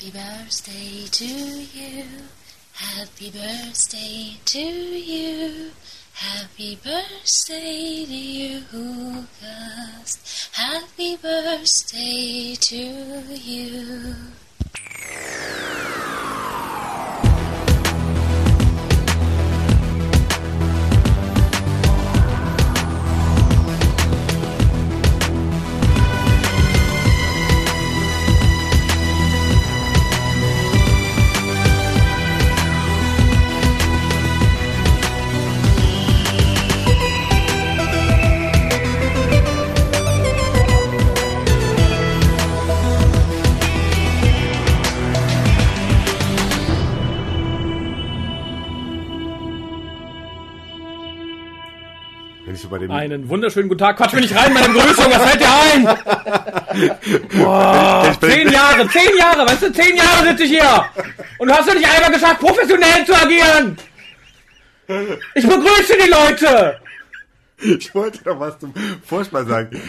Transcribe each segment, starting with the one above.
Happy birthday to you. Happy birthday to you. Happy birthday dear August. Happy birthday to you. Einen wunderschönen guten Tag. Quatsch mir nicht rein, meine Begrüßung, was fällt dir ein? Boah, zehn Jahre, zehn Jahre, weißt du, zehn Jahre sitze ich hier. Und du hast doch nicht einmal geschafft, professionell zu agieren. Ich begrüße die Leute. Ich wollte noch was zum Vorspann sagen.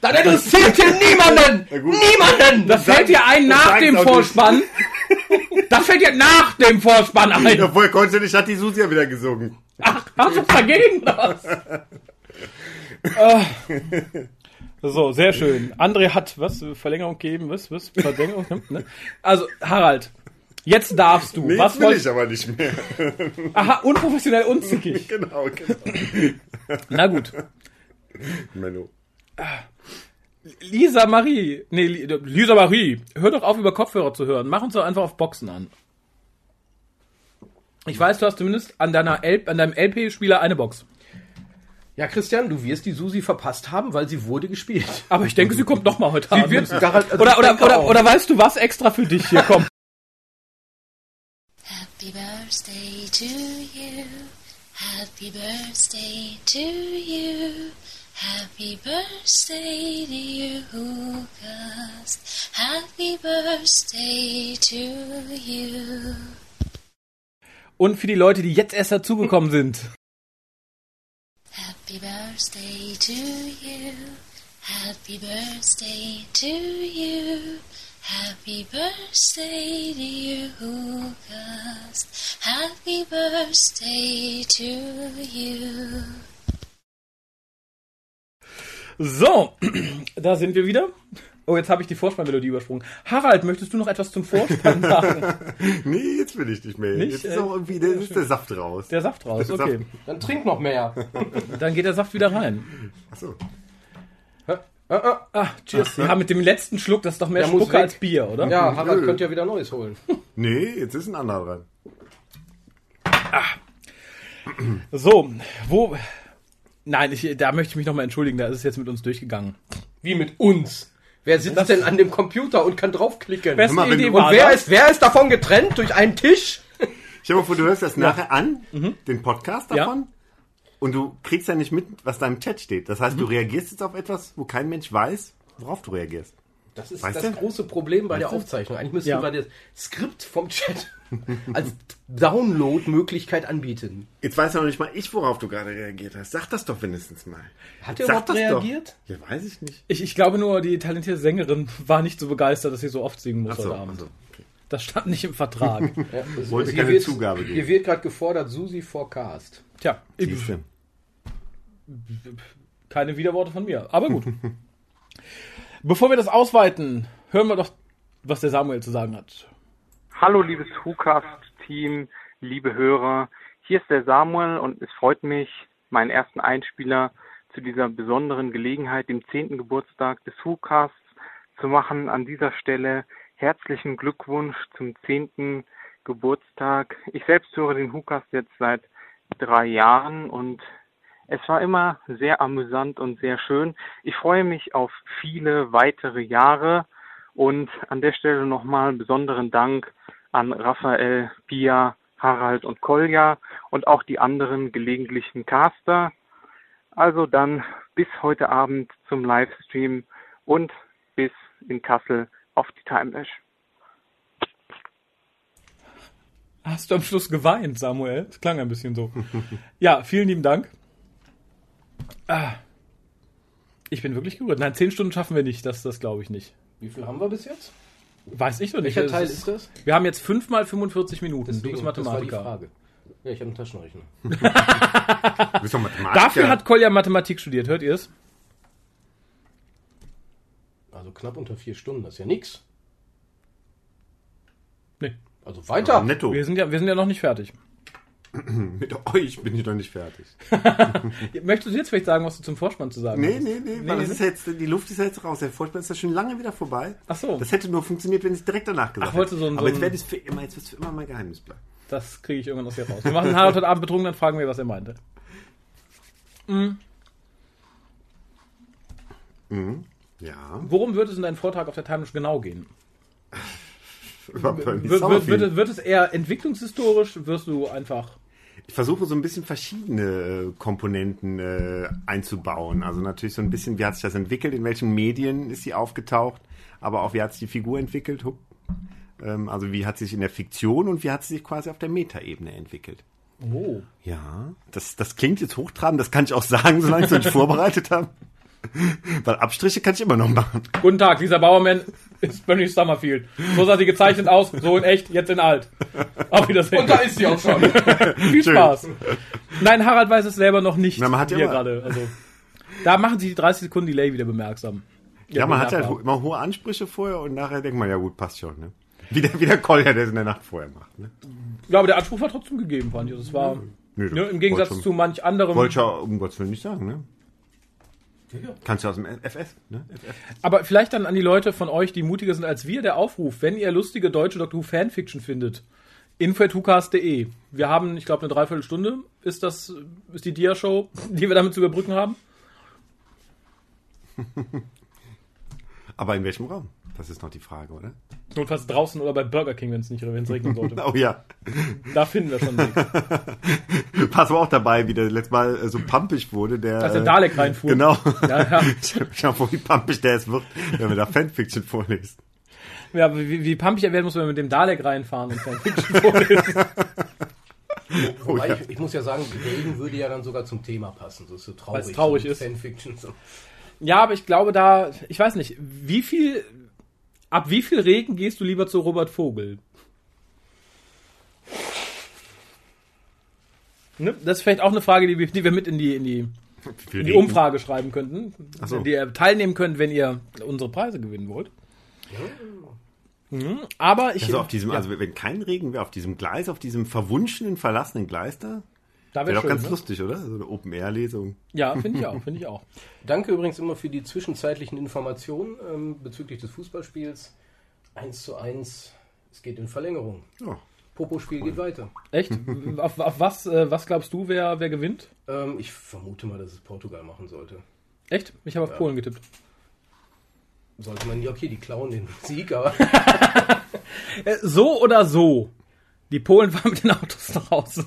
Dann interessiert hier niemanden! Niemanden! Das fällt dir ein nach dem. Vorspann. Das fällt dir nach dem Vorspann ein. Ja, vorher konnte ich nicht, hat die Susi ja wieder gesungen. Ach, hast du was dagegen? Was? Ah. So, sehr schön. André hat was? Verlängerung geben? Was? Was? Verlängerung? Ne? Also, Harald, jetzt darfst du. Nee, was will wolltest ich aber nicht mehr. Aha, unprofessionell unzickig. genau, genau. Na gut. Menno. Lisa Marie, nee, Li- Lisa Marie, hör doch auf, über Kopfhörer zu hören. Mach uns doch einfach auf Boxen an. Ich weiß, du hast zumindest an, deiner L an deinem LP-Spieler eine Box. Ja, Christian, du wirst die Susi verpasst haben, weil sie wurde gespielt. Aber ich denke, sie kommt noch mal heute Abend. wird also oder, oder, oder, oder weißt du was extra für dich hier kommt? Happy birthday to you. Happy birthday to you. Happy birthday, dear August. Happy birthday to you. Und für die Leute, die jetzt erst dazugekommen sind. Happy birthday to you. Happy birthday to you. Happy birthday, dear August. Happy birthday to you. So, da sind wir wieder. Oh, jetzt habe ich die Vorspannmelodie übersprungen. Harald, möchtest du noch etwas zum Vorspann sagen? Nee, jetzt will ich nicht mehr. Nicht? Jetzt ist Äh, auch irgendwie der, ist der Saft raus. Der Saft raus, Der okay. Saft. Dann trink noch mehr. Dann geht der Saft wieder rein. Achso. Äh, äh, Ah, cheers. Ja, mit dem letzten Schluck, das ist doch mehr Der Spucke als Bier, oder? ja, Harald könnte ja wieder Neues holen. Nee, jetzt ist ein anderer dran. So, wo... Nein, ich, da möchte ich mich nochmal entschuldigen, da ist es jetzt mit uns durchgegangen. Wie mit uns? Wer sitzt denn an dem Computer und kann draufklicken? Beste mal, Idee und wer das. ist, wer ist davon getrennt durch einen Tisch? Dir mal vor, du hörst das nachher an, den Podcast Mhm. Ja. davon, und du kriegst ja nicht mit, was da im Chat steht. Das heißt, Mhm. du reagierst jetzt auf etwas, wo kein Mensch weiß, worauf du reagierst. Das ist Weißt das du? große Problem bei der du? Aufzeichnung. Eigentlich müssten Ja. wir das Skript vom Chat als Download-Möglichkeit anbieten. Jetzt weiß ja noch nicht mal ich, worauf du gerade reagiert hast. Sag das doch wenigstens mal. Hat er überhaupt das doch. reagiert? Ja, weiß ich nicht. Ich, ich glaube nur, die talentierte Sängerin war nicht so begeistert, dass sie so oft singen muss Achso, heute Abend. achso. Okay. Das stand nicht im Vertrag. Ja, es- Wollte keine hier wird, Zugabe geben. Hier wird gerade gefordert, Susi Forecast. Tja, du. keine Widerworte von mir. Aber gut. Bevor wir das ausweiten, hören wir doch, was der Samuel zu sagen hat. Hallo liebes WhoCast-Team, liebe Hörer. Hier ist der Samuel und es freut mich, meinen ersten Einspieler zu dieser besonderen Gelegenheit, dem 10. Geburtstag des WhoCasts zu machen. An dieser Stelle herzlichen Glückwunsch zum 10. Geburtstag. Ich selbst höre den WhoCast jetzt seit drei Jahren und es war immer sehr amüsant und sehr schön. Ich freue mich auf viele weitere Jahre und an der Stelle nochmal besonderen Dank an Raphael, Pia, Harald und Kolja und auch die anderen gelegentlichen Caster. Also dann bis heute Abend zum Livestream und bis in Kassel auf die Timelash. Hast du am Schluss geweint, Samuel? Das klang ein bisschen so. ja, vielen lieben Dank. Ah, ich bin wirklich gerührt. Nein, zehn Stunden schaffen wir nicht. Das, das glaube ich nicht. Wie viel haben wir bis jetzt? Weiß ich doch nicht. Welcher Teil ist- ist das? Wir haben jetzt 5 mal 45 Minuten. du Deswegen, bist Das war die Mathematiker. Frage. Ja, ich habe einen Taschenrechner. Du bist doch Mathematiker. Dafür hat Kolja Mathematik studiert, hört ihr es? Also knapp unter vier Stunden, das ist ja nix. Nee. Also weiter. Netto. Wir sind ja, wir sind ja noch nicht fertig. Mit euch bin ich noch nicht fertig. Möchtest du jetzt vielleicht sagen, was du zum Vorspann zu sagen Nee, hast? nee, nee, weil das ist jetzt, die Luft ist ja jetzt raus. Der Vorspann ist ja schon lange wieder vorbei. Ach so. Das hätte nur funktioniert, wenn ich es direkt danach gesagt Ach, du so ein- hätte. Aber jetzt werde ich für immer, jetzt wird es für immer mein Geheimnis bleiben. Das kriege ich irgendwann aus dir raus. Wir machen Harald heute Abend betrunken, dann fragen wir, was er meinte. Ja. Worum wird es in deinem Vortrag auf der Timeless genau gehen? Wird, wird, wird, es- eher entwicklungshistorisch? Wirst du einfach. Ich versuche so ein bisschen verschiedene äh, Komponenten äh, einzubauen. Also natürlich so ein bisschen, wie hat sich das entwickelt, in welchen Medien ist sie aufgetaucht, aber auch wie hat sich die Figur entwickelt. Ähm, also wie hat sie sich in der Fiktion und wie hat sie sich quasi auf der Metaebene entwickelt. Oh. Ja, das, das klingt jetzt hochtrabend, das kann ich auch sagen, solange ich es nicht vorbereitet habe. Weil Abstriche kann ich immer noch machen. Guten Tag, dieser Bauermann ist Bernie Summerfield. So sah sie gezeichnet aus, so in echt, jetzt in alt. Auf Wiedersehen. Und da ist sie auch schon. Viel Spaß. Nein, Harald weiß es selber noch nicht. Na, man hat ja gerade. Also, da machen sie die 30 Sekunden Delay wieder bemerksam. Ja, man hat ja halt immer hohe Ansprüche vorher und nachher denkt man, ja gut, passt schon. Ne? Wie, der, wie der Kolja, der es in der Nacht vorher macht. Ne? Ja, aber der Anspruch war trotzdem gegeben, fand ich. Also, es war Nö, ne, im Gegensatz zu manch anderem. Wollte ich ja um Gottes Willen nicht sagen, ne? Kannst du aus dem FF, ne? FF. Aber vielleicht dann an die Leute von euch, die mutiger sind als wir, der Aufruf, wenn ihr lustige deutsche Doctor Who Fanfiction findet, info.hucast.de. Wir haben, ich glaube, eine Dreiviertelstunde ist das, ist die Dia-Show, die wir damit zu überbrücken haben. Aber in welchem Raum? Das ist noch die Frage, oder? Notfalls draußen oder bei Burger King, wenn es nicht wenn es regnen sollte. Oh ja. Da finden wir schon Weg. Pass mal auch dabei, wie der letztes Mal äh, so pampig wurde, der. Als der äh, Dalek reinfuhr. Genau. Ja, ja. Schau mal, wie pampig der es wird, wenn wir da Fanfiction vorlesen. Ja, aber wie, wie pumpig er werden muss, wenn wir mit dem Dalek reinfahren und Fanfiction vorlesen. Wobei ja. ich, ich muss ja sagen, Regen würde ja dann sogar zum Thema passen. So ist so traurig. Weil's traurig so ist. Fanfiction. So. Ja, aber ich glaube da, ich weiß nicht, wie viel, ab wie viel Regen gehst du lieber zu Robert Vogel? Ne? Das ist vielleicht auch eine Frage, die wir, die wir mit in die, in die, in die Umfrage schreiben könnten, so. die ihr teilnehmen könnt, wenn ihr unsere Preise gewinnen wollt. Mhm. Aber ich, Also auf diesem, ja, also wenn kein Regen wäre, auf diesem Gleis, auf diesem verwunschenen, verlassenen Gleis da, da wäre doch ganz Ne? lustig, oder? So eine Open-Air-Lesung. Ja, finde ich auch, finde ich auch. Danke übrigens immer für die zwischenzeitlichen Informationen ähm, bezüglich des Fußballspiels. 1 zu 1, es geht in Verlängerung. Ja. Popo-Spiel geht weiter. Echt? auf, auf was, äh, was glaubst du, wer, wer gewinnt? Ähm, ich vermute mal, dass es Portugal machen sollte. Echt? Ich habe auf Polen getippt. Sollte man, ja, okay, die klauen den Sieg, aber Äh, so oder so. Die Polen fahren mit den Autos nach Hause.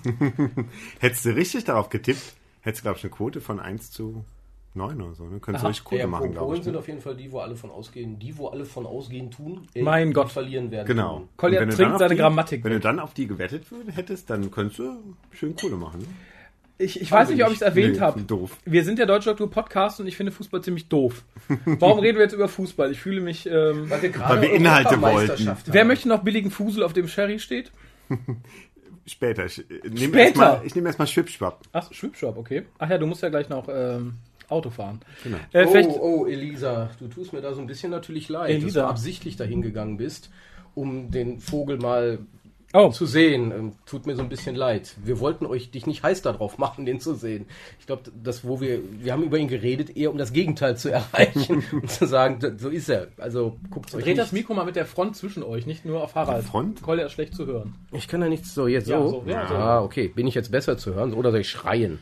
Hättest du richtig darauf getippt, hättest du, glaube ich, eine Quote von 1 zu 9 oder so. Ne? Könntest du richtig Quote ja, machen, glaube Polen ich. sind Ne? auf jeden Fall die, wo alle von ausgehen, die, wo alle von ausgehen tun, äh, Mein die Gott. verlieren werden. Genau. Kolja Und wenn du trinkt dann auf seine die, Grammatik Wenn du dann auf die gewettet hättest, dann könntest du schön Kohle machen. Ne? Ich, ich weiß nicht, ob ich es erwähnt Nee, habe. doof. Wir sind der Deutsche Doktor Podcast und ich finde Fußball ziemlich doof. Warum reden wir jetzt über Fußball? Ich fühle mich. Ähm, Weil wir, gerade Weil wir Inhalte Europameisterschaft wer möchte noch billigen Fusel, auf dem Sherry steht? Später. Ich äh, nehme Später? erstmal ich nehm erstmal Schwipschwapp. Ach, Schwipschwap, okay. Ach ja, du musst ja gleich noch ähm, Auto fahren. Genau. Äh, Oh, oh, Elisa, du tust mir da so ein bisschen natürlich leid, dass Elisa. du absichtlich dahin gegangen bist, um den Vogel mal oh, zu sehen. Ähm, tut mir so ein bisschen leid. Wir wollten euch dich nicht heiß darauf machen, den zu sehen. Ich glaube, das, wo wir, wir haben über ihn geredet, eher um das Gegenteil zu erreichen und zu sagen, so ist er. Also guckt euch dreht das Mikro mal mit der Front zwischen euch, nicht nur auf Harald. Front? Kolja ist schlecht zu hören. Ich kann da nichts so jetzt Ja, so. so, ja, so. Ah, okay. Bin ich jetzt besser zu hören oder soll ich schreien?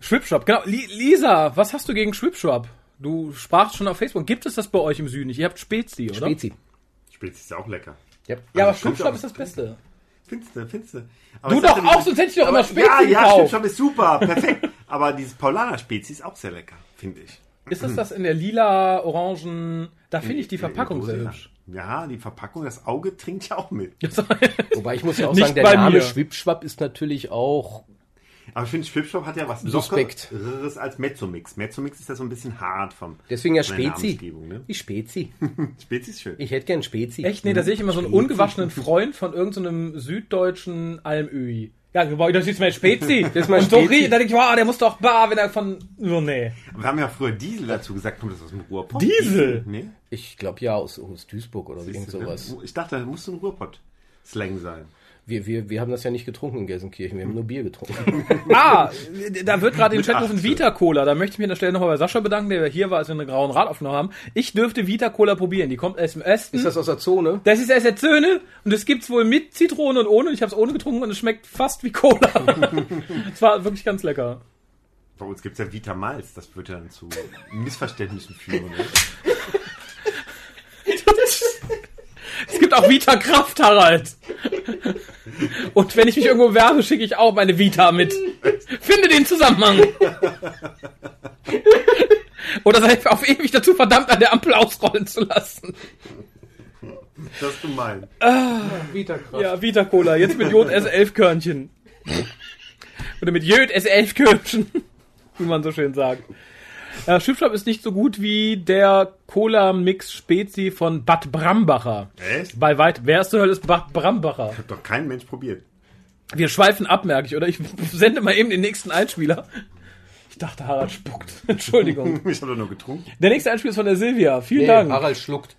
Schwipschwap, genau. Li Lisa, was hast du gegen Schwipschwap? Du sprachst schon auf Facebook. Gibt es das bei euch im Süden nicht? Ihr habt Spezi, oder? Spezi. Spezi ist auch lecker. Ja. Ja, aber Also, Schwipschwap auch- ist das Beste. Findest du, findest du. Du doch auch, sonst hätte ich doch immer Spezi Ja, ja. Schwipschwapp ist super, perfekt. Aber dieses Paulaner Spezi ist auch sehr lecker, finde ich. Ist das das in der lila, orangen... Da finde ich die Verpackung sehr hübsch. Ja, die Verpackung, das Auge trinkt ja auch mit. Wobei ich muss ja auch Nicht sagen, der Name mir. Schwipschwapp ist natürlich auch Aber ich finde, Schwipschwap hat ja was Suspekt. Lockeres als Mezzomix. Mezzomix ist ja so ein bisschen hart vom. Deswegen ja Spezi. Ne? Die Spezi. Spezi ist schön. Ich hätte gern Spezi. Echt? Nee, da sehe ich immer so einen ungewaschenen Freund von irgendeinem süddeutschen Almöhi. Ja, das ist mein Spezi. Das ist mein Und so rie- Da denke ich, wow, der muss doch bar, wenn er von. Oh, nee. Wir haben ja früher Diesel dazu gesagt, kommt das aus dem Ruhrpott? Diesel? Nee? Ich glaube ja aus, aus Duisburg oder irgend sowas. Ich dachte, da muss so ein Ruhrpott-Slang sein. Wir, wir, wir haben das ja nicht getrunken in Gelsenkirchen, wir haben nur Bier getrunken. Ah, da wird gerade im Chat Achse. Vita Cola. Da möchte ich mich an der Stelle nochmal bei Sascha bedanken, der hier war, als wir einen grauen Rad aufgenommen haben. Ich dürfte Vita Cola probieren. Die kommt aus dem Osten. Ist das aus der Zone? Das ist erst der Zöhne und es gibt's wohl mit Zitrone und ohne. Ich habe es ohne getrunken und es schmeckt fast wie Cola. Es war wirklich ganz lecker. Bei uns gibt es ja Vita Malz, das wird ja dann zu Missverständnissen führen. Es gibt auch Vita Kraft, Harald. Und wenn ich mich irgendwo werbe, schicke ich auch meine Vita mit. Finde den Zusammenhang. Oder seid ihr auf ewig dazu verdammt, an der Ampel ausrollen zu lassen. Das ist gemein. Vita Ja, Vita Cola, jetzt mit Jod S11 Körnchen. Oder mit Jöd S11 Körnchen. Wie man so schön sagt. Äh, Schwipschwap ist nicht so gut wie der Cola-Mix Spezi von Bad Brambacher. Echt? Bei weit. Wer ist zur Hölle ist Bad Brambacher? Hat doch kein Mensch probiert. Wir schweifen ab, merke ich, oder? Ich sende mal eben den nächsten Einspieler. Ich dachte, Harald spuckt. Entschuldigung. Ich habe doch nur getrunken. Der nächste Einspieler ist von der Silvia. Vielen Nee, Dank. Harald schluckt.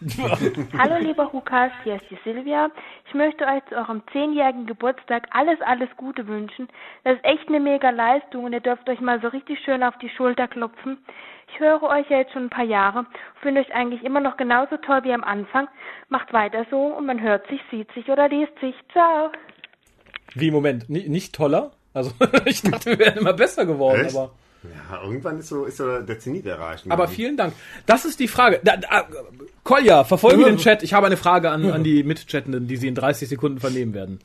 Hallo lieber Hukas, hier ist die Silvia. Ich möchte euch zu eurem zehnjährigen Geburtstag alles, alles Gute wünschen. Das ist echt eine mega Leistung und ihr dürft euch mal so richtig schön auf die Schulter klopfen. Ich höre euch ja jetzt schon ein paar Jahre, finde euch eigentlich immer noch genauso toll wie am Anfang. Macht weiter so und man hört sich, sieht sich oder liest sich. Ciao. Wie, Moment, ni- nicht toller? Also, ich dachte, wir wären immer besser geworden, Echt? aber. Ja, irgendwann ist so, ist so der Zenit erreicht. Aber vielen Dank. Das ist die Frage. Da, da, Kolja, verfolge den Chat. Ich habe eine Frage an, an die Mitchattenden, die Sie in 30 Sekunden vernehmen werden.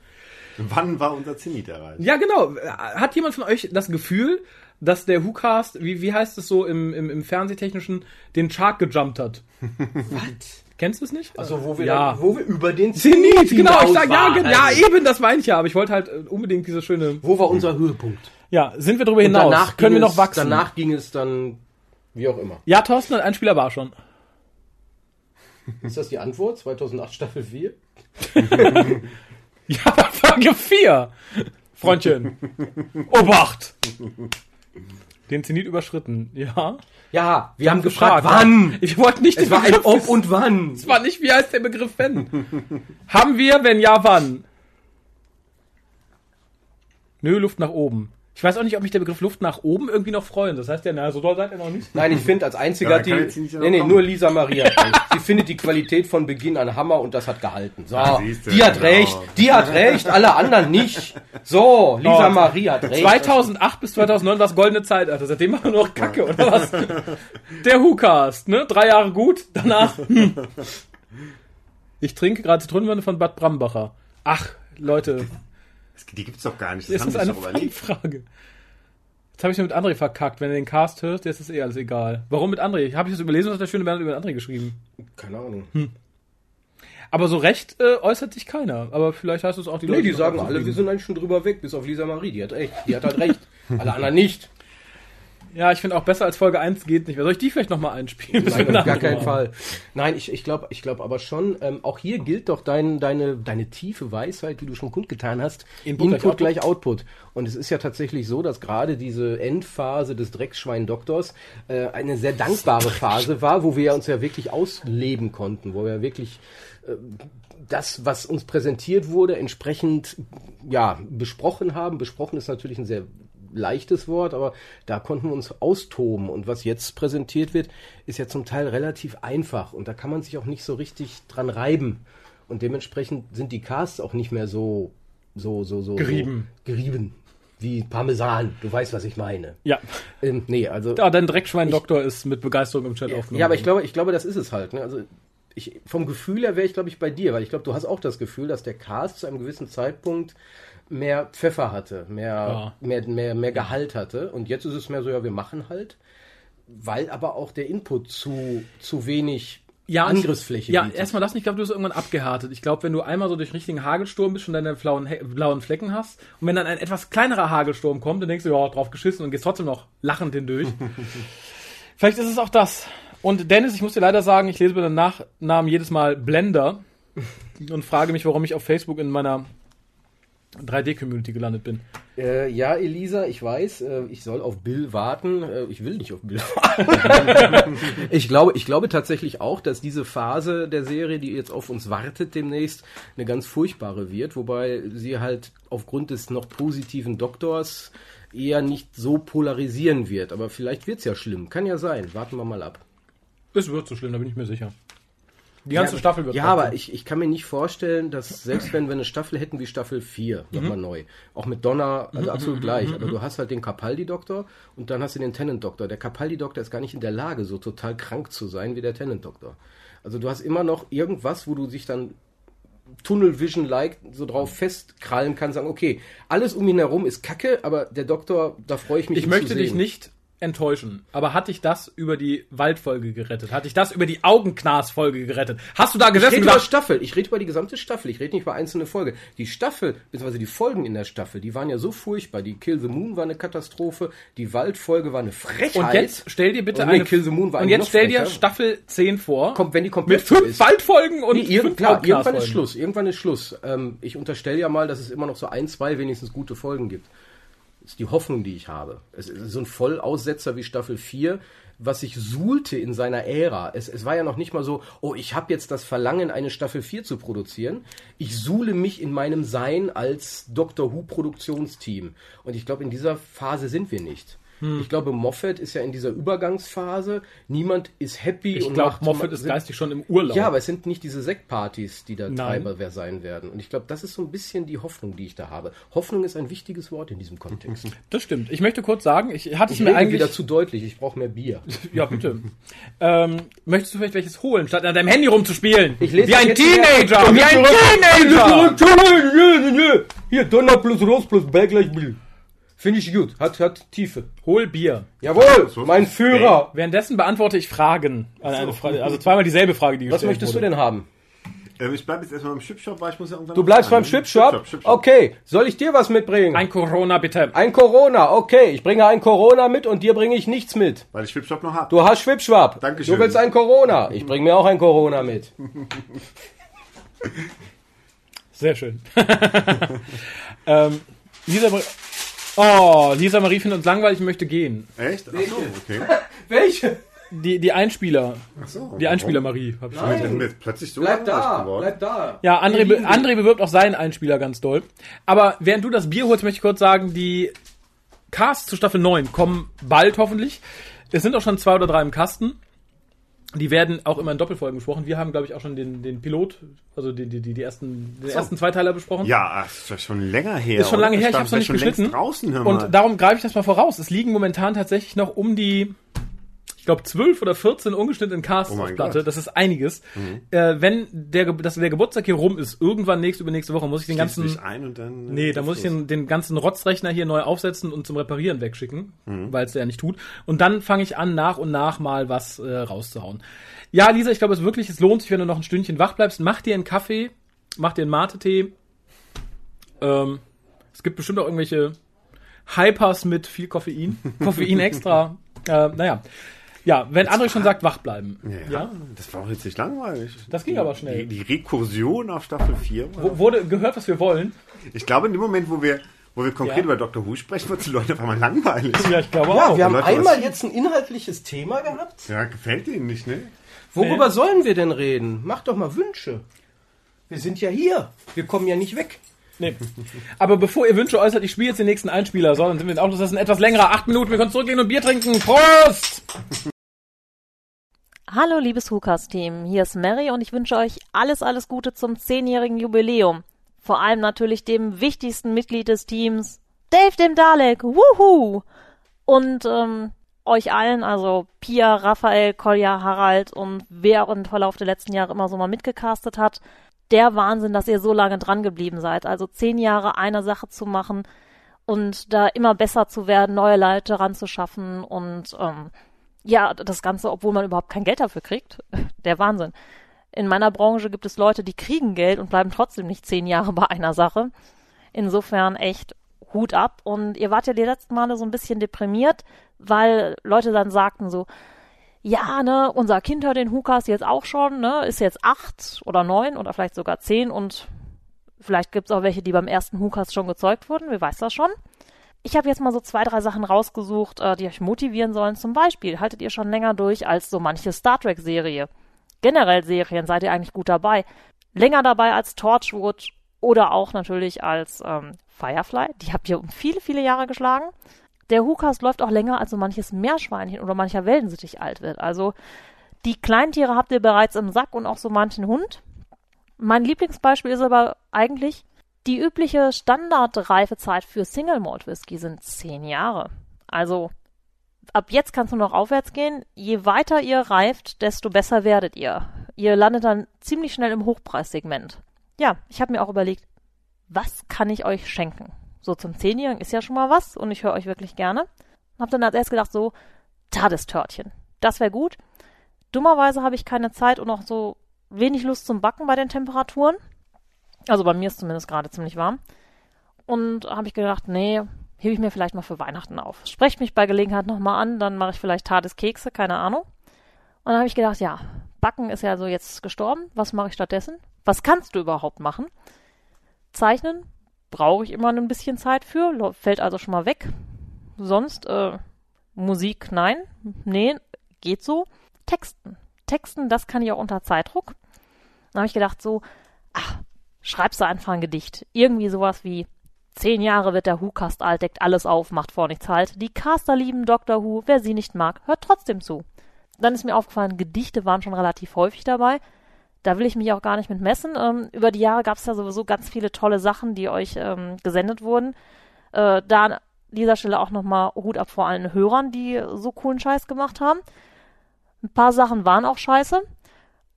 Wann war unser Zenit erreicht? Ja, genau. Hat jemand von euch das Gefühl, dass der WhoCast, wie, wie heißt es so im, im, im Fernsehtechnischen, den Chart gejumpt hat? Was? Kennst du es nicht? Also wo wir, Ja. dann, wo wir über den Zenit, genau. Ich sag, ja, hinaus ge- ja, waren. eben, das meine ich ja. Aber ich wollte halt äh, unbedingt diese schöne. Wo war unser Höhepunkt? Ja, sind wir darüber Und hinaus? danach Können wir noch es, wachsen? Danach ging es dann, wie auch immer. Ja, Thorsten, ein Spieler war schon. Ist das die Antwort? 2008 Staffel 4? Ja, Folge 4. Freundchen. Obacht. Den Zenit überschritten. Ja. Ja, wir haben gefragt, gefragt, wann? Ich wollte nicht Es den war ein Begriff Ob wissen. und wann. Es war nicht, wie heißt der Begriff wenn? Haben wir, wenn ja, wann? Nö, Luft nach oben. Ich weiß auch nicht, ob mich der Begriff Luft nach oben irgendwie noch freuen. Das heißt ja, na, so doll seid ihr noch nicht. Nein, ich finde, als einziger Ja, hat die. Nee, nee, kommen. nur Lisa Maria. Sie findet die Qualität von Beginn an Hammer und das hat gehalten. So, siehste, die hat genau. recht, die hat recht, alle anderen nicht. So, Lisa Oh. Maria hat recht. 2008 bis 2009 war das goldene Zeitalter. Seitdem machen wir nur noch Kacke, oder was? Der WhoCast, ne? Drei Jahre gut, danach. Hm. Ich trinke gerade Zitronenwürde von Bad Brambacher. Ach, Leute, Die gibt's doch gar nicht. Das das haben ist die eine sich doch überlegt. Frage. Jetzt habe ich mir mit André verkackt. Wenn du den Cast hörst, jetzt ist eh alles egal. Warum mit André? Habe ich das überlesen oder hat der schöne Bernhard über André geschrieben? Keine Ahnung. Aber so recht äh, äußert sich keiner. Aber vielleicht heißt es auch die Nee, die noch sagen abzufliegen. alle, wir sind eigentlich schon drüber weg, bis auf Lisa Marie. Die hat recht. Die hat halt recht. Alle anderen nicht. Ja, ich finde auch besser als Folge 1 geht nicht mehr. Soll ich die vielleicht nochmal einspielen? Nein, auf gar keinen? Fall. Nein, ich, ich glaube ich glaub aber schon, ähm, auch hier gilt doch dein, deine, deine tiefe Weisheit, die du schon kundgetan hast. Input gleich Input gleich Output. Und es ist ja tatsächlich so, dass gerade diese Endphase des Drecksschwein-Doktors äh, eine sehr dankbare Phase war, wo wir uns ja wirklich ausleben konnten, wo wir wirklich äh, das, was uns präsentiert wurde, entsprechend ja, besprochen haben. Besprochen ist natürlich ein sehr leichtes Wort, aber da konnten wir uns austoben. Und was jetzt präsentiert wird, ist ja zum Teil relativ einfach. Und da kann man sich auch nicht so richtig dran reiben. Und dementsprechend sind die Casts auch nicht mehr so, so, so, so. Gerieben. So, gerieben. Wie Parmesan. Du weißt, was ich meine. Ja. Ähm, nee, also. Ja, dein Dreckschwein-Doktor ist mit Begeisterung im Chat aufgenommen. Ja, aber ich glaube, ich glaube, das ist es halt. Ne? Also ich, vom Gefühl her wäre ich, glaube ich, bei dir, weil ich glaube, du hast auch das Gefühl, dass der Cast zu einem gewissen Zeitpunkt mehr Pfeffer hatte, mehr, Ja. mehr, mehr, mehr Gehalt hatte. Und jetzt ist es mehr so, ja, wir machen halt, weil aber auch der Input zu, zu wenig ja, Angriffsfläche Ja, bietet. erstmal das nicht. Ich glaube, du bist irgendwann abgehärtet. Ich glaube, wenn du einmal so durch richtigen Hagelsturm bist und deine blauen, blauen Flecken hast und wenn dann ein etwas kleinerer Hagelsturm kommt, dann denkst du, ja, drauf geschissen und gehst trotzdem noch lachend hindurch. Vielleicht ist es auch das. Und Dennis, ich muss dir leider sagen, ich lese bei deinem Nachnamen jedes Mal Blender und frage mich, warum ich auf Facebook in meiner 3D-Community gelandet bin. Äh, ja, Elisa, ich weiß, äh, ich soll auf Bill warten. Äh, ich will nicht auf Bill warten. ich, glaube, ich glaube tatsächlich auch, dass diese Phase der Serie, die jetzt auf uns wartet demnächst, eine ganz furchtbare wird, wobei sie halt aufgrund des noch positiven Doktors eher nicht so polarisieren wird. Aber vielleicht wird's ja schlimm. Kann ja sein. Warten wir mal ab. Es wird so schlimm, da bin ich mir sicher. Die ganze ja, Staffel wird Ja, aber ich, ich kann mir nicht vorstellen, dass selbst wenn wir eine Staffel hätten wie Staffel 4, Mhm. nochmal neu, auch mit Donner, also absolut gleich, aber du hast halt den Capaldi-Doktor und dann hast du den Tennant-Doktor. Der Capaldi-Doktor ist gar nicht in der Lage, so total krank zu sein wie der Tennant-Doktor. Also du hast immer noch irgendwas, wo du sich dann Tunnel Vision-like so drauf festkrallen kannst, sagen, okay, alles um ihn herum ist kacke, aber der Doktor, da freue ich mich Ich möchte dich nicht enttäuschen, aber hat dich das über die Waldfolge gerettet? Hat dich das über die Augenknas-Folge gerettet? Hast du da Ich gesessen rede und über Staffel. Ich rede über die gesamte Staffel. Ich rede nicht über einzelne Folge. Die Staffel, beziehungsweise die Folgen in der Staffel, die waren ja so furchtbar. Die Kill the Moon war eine Katastrophe. Die Waldfolge war eine Frechheit. und jetzt stell dir bitte Oh, nee, eine Kill the Moon war und jetzt stell dir frecher. Staffel 10 vor. Kommt, wenn die komplett mit fünf ist. Waldfolgen und Nee, fünf klar, irgendwann ist. Schluss. Irgendwann ist Schluss. Ähm, ich unterstelle ja mal, dass es immer noch so ein, zwei wenigstens gute Folgen gibt. Ist die Hoffnung, die ich habe. Es ist so ein Vollaussetzer wie Staffel 4, was sich suhlte in seiner Ära. Es, es war ja noch nicht mal so, oh, ich habe jetzt das Verlangen, eine Staffel 4 zu produzieren. Ich suhle mich in meinem Sein als Doctor Who Produktionsteam. Und ich glaube, in dieser Phase sind wir nicht. Hm. Ich glaube, Moffat ist ja in dieser Übergangsphase. Niemand ist happy. Ich und glaube, Moffat ist sind- geistig schon im Urlaub. ja, aber es sind nicht diese Sektpartys, die da Nein. Treiber sein werden. Und ich glaube, das ist so ein bisschen die Hoffnung, die ich da habe. Hoffnung ist ein wichtiges Wort in diesem Kontext. das stimmt. Ich möchte kurz sagen, ich hatte Ich ich mir eigentlich wieder zu deutlich, ich brauche mehr Bier. Ja, bitte. ähm, möchtest du vielleicht welches holen, statt an deinem Handy rumzuspielen? Ich lese wie ein Teenager! Wie ein Teenager! Hier, Donner plus Rose plus Berg gleich Bill. Finde ich gut, hat, hat Tiefe. Hol Bier. Jawohl, mein Führer. Währenddessen beantworte ich Fragen. An eine Frage, also zweimal dieselbe Frage, die Was gestellt möchtest wurde. du denn haben? Ähm, ich bleibe jetzt erstmal im Chipshop, weil ich muss ja irgendwann. Du bleibst beim ne? Chipshop? Chipshop, Chipshop. Okay, soll ich dir was mitbringen? Ein Corona, bitte. Ein Corona, okay. Ich bringe ein Corona mit und dir bringe ich nichts mit. Weil ich Chipshop noch hab. Du hast Schwipschwapp. Dankeschön. Du willst ein Corona. Ich bringe mir auch ein Corona mit. Sehr schön. ähm, Mar- oh, Lisa Marie findet uns langweilig und möchte gehen. Echt? Ach so, okay. Welche? Die, die Einspieler. Ach so. Die Einspieler Marie. Hab ich schon bin jetzt plötzlich so Bleib da, geworden. bleib da. Ja, André, be. André bewirbt auch seinen Einspieler ganz doll. Aber während du das Bier holst, möchte ich kurz sagen, die Casts zu Staffel 9 kommen bald hoffentlich. Es sind auch schon zwei oder drei im Kasten. Die werden auch immer in Doppelfolgen besprochen. Wir haben, glaube ich, auch schon den, den Pilot, also die, die, die, ersten, den ersten Zweiteiler besprochen. Ja, ach, ist doch schon länger her. Ist schon lange her, ich habe es noch nicht geschnitten. Draußen, und darum greife ich das mal voraus. Es liegen momentan tatsächlich noch um die, ich glaube, 12 oder 14 ungeschnittenen Casts Oh auf Platte. Gott. Das ist einiges. Äh, wenn der, dass der Geburtstag hier rum ist, irgendwann nächste, übernächste Woche, muss ich den Schließt ganzen... ein und dann. äh, Nee, da muss ich den, den ganzen Rotzrechner hier neu aufsetzen und zum Reparieren wegschicken, Mhm. weil es der ja nicht tut. Und dann fange ich an, nach und nach mal was äh, rauszuhauen. Ja, Lisa, ich glaube, es wirklich, es lohnt sich, wenn du noch ein Stündchen wach bleibst. Mach dir einen Kaffee, mach dir einen Mate-Tee. Ähm, es gibt bestimmt auch irgendwelche Hypers mit viel Koffein. Koffein extra. Äh, naja. Ja, wenn André schon sagt, wach bleiben. Ja, Ja. das war auch jetzt nicht langweilig. Das ging die, aber schnell. Die, die Rekursion auf Staffel 4. war- W- Wurde gehört, was wir wollen? Ich glaube, in dem Moment, wo wir, wo wir konkret Ja. über Dr. Who sprechen, wird es den Leuten auf einmal langweilig. Ja, ich glaube Ja, auch. wir haben Leute, einmal jetzt ein inhaltliches Thema gehabt. Ja, gefällt denen nicht, ne? Worüber sollen wir denn reden? Mach doch mal Wünsche. Wir sind ja hier. Wir kommen ja nicht weg. Nee. Aber bevor ihr Wünsche äußert, ich spiele jetzt den nächsten Einspieler. So, dann sind wir auch, das ist ein etwas längerer. Acht Minuten, wir können zurückgehen und Bier trinken. Prost! Hallo liebes Hukas-Team, hier ist Mary und ich wünsche euch alles, alles Gute zum zehnjährigen Jubiläum. Vor allem natürlich dem wichtigsten Mitglied des Teams, Dave dem Dalek, wuhu! Und ähm, euch allen, also Pia, Raphael, Kolja, Harald und wer im Verlauf der letzten Jahre immer so mal mitgecastet hat, der Wahnsinn, dass ihr so lange dran geblieben seid. Also zehn Jahre eine Sache zu machen und da immer besser zu werden, neue Leute ranzuschaffen und ähm, Ja, das Ganze, obwohl man überhaupt kein Geld dafür kriegt. Der Wahnsinn. In meiner Branche gibt es Leute, die kriegen Geld und bleiben trotzdem nicht zehn Jahre bei einer Sache. Insofern echt Hut ab. Und ihr wart ja die letzten Male so ein bisschen deprimiert, weil Leute dann sagten so, ja, ne, unser Kind hört den Hukas jetzt auch schon, ne, ist jetzt acht oder neun oder vielleicht sogar zehn und vielleicht gibt's auch welche, die beim ersten Hukas schon gezeugt wurden, wer weiß das schon. Ich habe jetzt mal so zwei, drei Sachen rausgesucht, äh, die euch motivieren sollen. Zum Beispiel haltet ihr schon länger durch als so manche Star Trek-Serie. Generell Serien seid ihr eigentlich gut dabei. Länger dabei als Torchwood oder auch natürlich als ähm, Firefly. Die habt ihr um viele, viele Jahre geschlagen. Der Hukas läuft auch länger als so manches Meerschweinchen oder mancher Wellensittich alt wird. Also die Kleintiere habt ihr bereits im Sack und auch so manchen Hund. Mein Lieblingsbeispiel ist aber eigentlich, die übliche Standardreifezeit für Single Malt Whisky sind zehn Jahre. Also ab jetzt kannst du noch aufwärts gehen. Je weiter ihr reift, desto besser werdet ihr. Ihr landet dann ziemlich schnell im Hochpreissegment. Ja, ich habe mir auch überlegt, was kann ich euch schenken? So zum Zehnjährigen ist ja schon mal was und ich höre euch wirklich gerne. Hab dann als erstes gedacht, so, Tadestörtchen. Das wäre gut. Dummerweise habe ich keine Zeit und auch so wenig Lust zum Backen bei den Temperaturen. Also bei mir ist zumindest gerade ziemlich warm. Und habe ich gedacht, nee, hebe ich mir vielleicht mal für Weihnachten auf. Sprecht mich bei Gelegenheit nochmal an, dann mache ich vielleicht Tadeskekse, keine Ahnung. Und dann habe ich gedacht, ja, Backen ist ja so jetzt gestorben. Was mache ich stattdessen? Was kannst du überhaupt machen? Zeichnen brauche ich immer ein bisschen Zeit für, fällt also schon mal weg. Sonst äh, Musik, nein, nee, geht so. Texten. Texten, das kann ich auch unter Zeitdruck. Dann habe ich gedacht so, ach, schreibst du einfach ein Gedicht. Irgendwie sowas wie Zehn Jahre wird der Who-Cast alt, deckt alles auf, macht vor nichts halt. Die Caster lieben Dr. Who, wer sie nicht mag, hört trotzdem zu. Dann ist mir aufgefallen, Gedichte waren schon relativ häufig dabei. Da will ich mich auch gar nicht mit messen. Ähm, über die Jahre gab es ja sowieso ganz viele tolle Sachen, die euch ähm, gesendet wurden. Äh, da an dieser Stelle auch nochmal Hut ab vor allen Hörern, die so coolen Scheiß gemacht haben. Ein paar Sachen waren auch scheiße,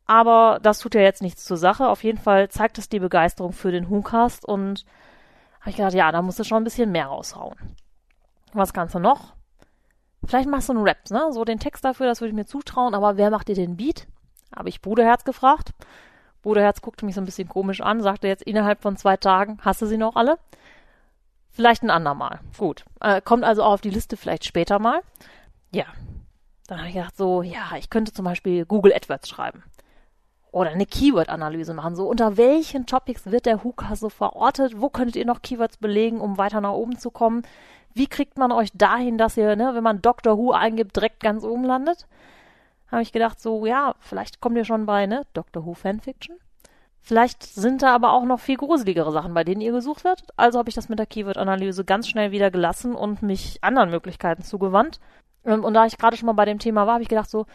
aber das tut ja jetzt nichts zur Sache. Auf jeden Fall zeigt es die Begeisterung für den Whocast und habe ich gedacht, ja, da musst du schon ein bisschen mehr raushauen. Was kannst du noch? Vielleicht machst du einen Rap, ne? So den Text dafür, das würde ich mir zutrauen, aber wer macht dir den Beat? Habe ich Bruderherz gefragt. Bruderherz guckte mich so ein bisschen komisch an, sagte jetzt innerhalb von zwei Tagen, hast du sie noch alle? Vielleicht ein andermal. Gut. Äh, kommt also auch auf die Liste vielleicht später mal. Ja. Dann habe ich gedacht, so, ja, ich könnte zum Beispiel Google AdWords schreiben. Oder eine Keyword-Analyse machen. So, unter welchen Topics wird der Hooker so verortet? Wo könntet ihr noch Keywords belegen, um weiter nach oben zu kommen? Wie kriegt man euch dahin, dass ihr, ne, wenn man Dr. Who eingibt, direkt ganz oben landet? habe ich gedacht, so, ja, vielleicht kommt ihr schon bei, ne, Doctor Who Fanfiction. Vielleicht sind da aber auch noch viel gruseligere Sachen, bei denen ihr gesucht wird. Also habe ich das mit der Keyword-Analyse ganz schnell wieder gelassen und mich anderen Möglichkeiten zugewandt. Ähm, und da ich gerade schon mal bei dem Thema war, habe ich gedacht, so,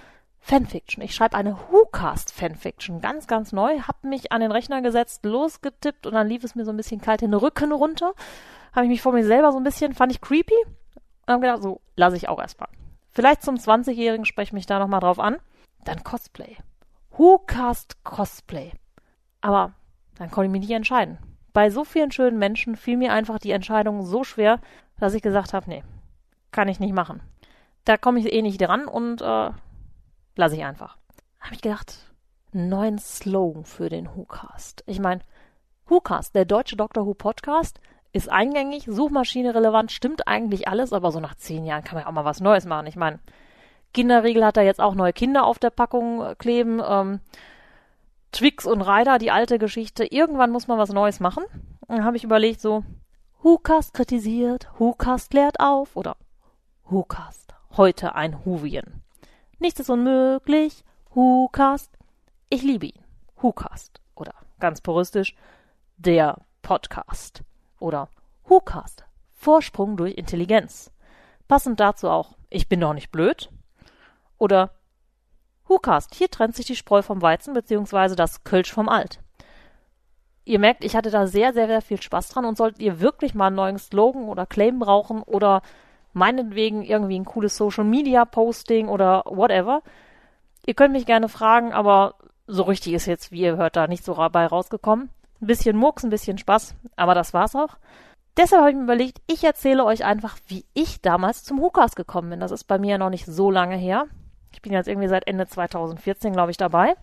Fanfiction. Ich schreibe eine WhoCast-Fanfiction, ganz, ganz neu, hab mich an den Rechner gesetzt, losgetippt und dann lief es mir so ein bisschen kalt den Rücken runter. Habe ich mich vor mir selber so ein bisschen, fand ich creepy und habe gedacht, so, lasse ich auch erstmal. Vielleicht zum 20-Jährigen spreche mich da nochmal drauf an. Dann Cosplay. Who cast Cosplay? Aber dann konnte ich mich nicht entscheiden. Bei so vielen schönen Menschen fiel mir einfach die Entscheidung so schwer, dass ich gesagt habe, nee, kann ich nicht machen. Da komme ich eh nicht dran und äh, lasse ich einfach. Habe ich gedacht, neuen Slogan für den WhoCast. Ich meine, WhoCast, der deutsche Doctor Who Podcast, ist eingängig, Suchmaschine relevant, stimmt eigentlich alles, aber so nach zehn Jahren kann man ja auch mal was Neues machen. Ich meine, Kinderriegel hat da jetzt auch neue Kinder auf der Packung äh, kleben. Ähm, Twix und Ryder, die alte Geschichte. Irgendwann muss man was Neues machen. Dann habe ich überlegt, so, WhoCast kritisiert, WhoCast klärt auf oder WhoCast, heute ein Huvien. Nichts ist unmöglich, WhoCast, ich liebe ihn, WhoCast oder ganz puristisch, der Podcast. Oder WhoCast, Vorsprung durch Intelligenz. Passend dazu auch Ich bin doch nicht blöd. Oder WhoCast, hier trennt sich die Spreu vom Weizen beziehungsweise das Kölsch vom Alt. Ihr merkt, ich hatte da sehr, sehr, sehr viel Spaß dran und solltet ihr wirklich mal einen neuen Slogan oder Claim brauchen oder meinetwegen irgendwie ein cooles Social Media Posting oder whatever, ihr könnt mich gerne fragen, aber so richtig ist jetzt, wie ihr hört, da nicht so dabei rausgekommen. Ein bisschen Murks, ein bisschen Spaß, aber das war's auch. Deshalb habe ich mir überlegt, ich erzähle euch einfach, wie ich damals zum Hukas gekommen bin. Das ist bei mir noch nicht so lange her. Ich bin jetzt irgendwie seit Ende 2014, glaube ich, dabei.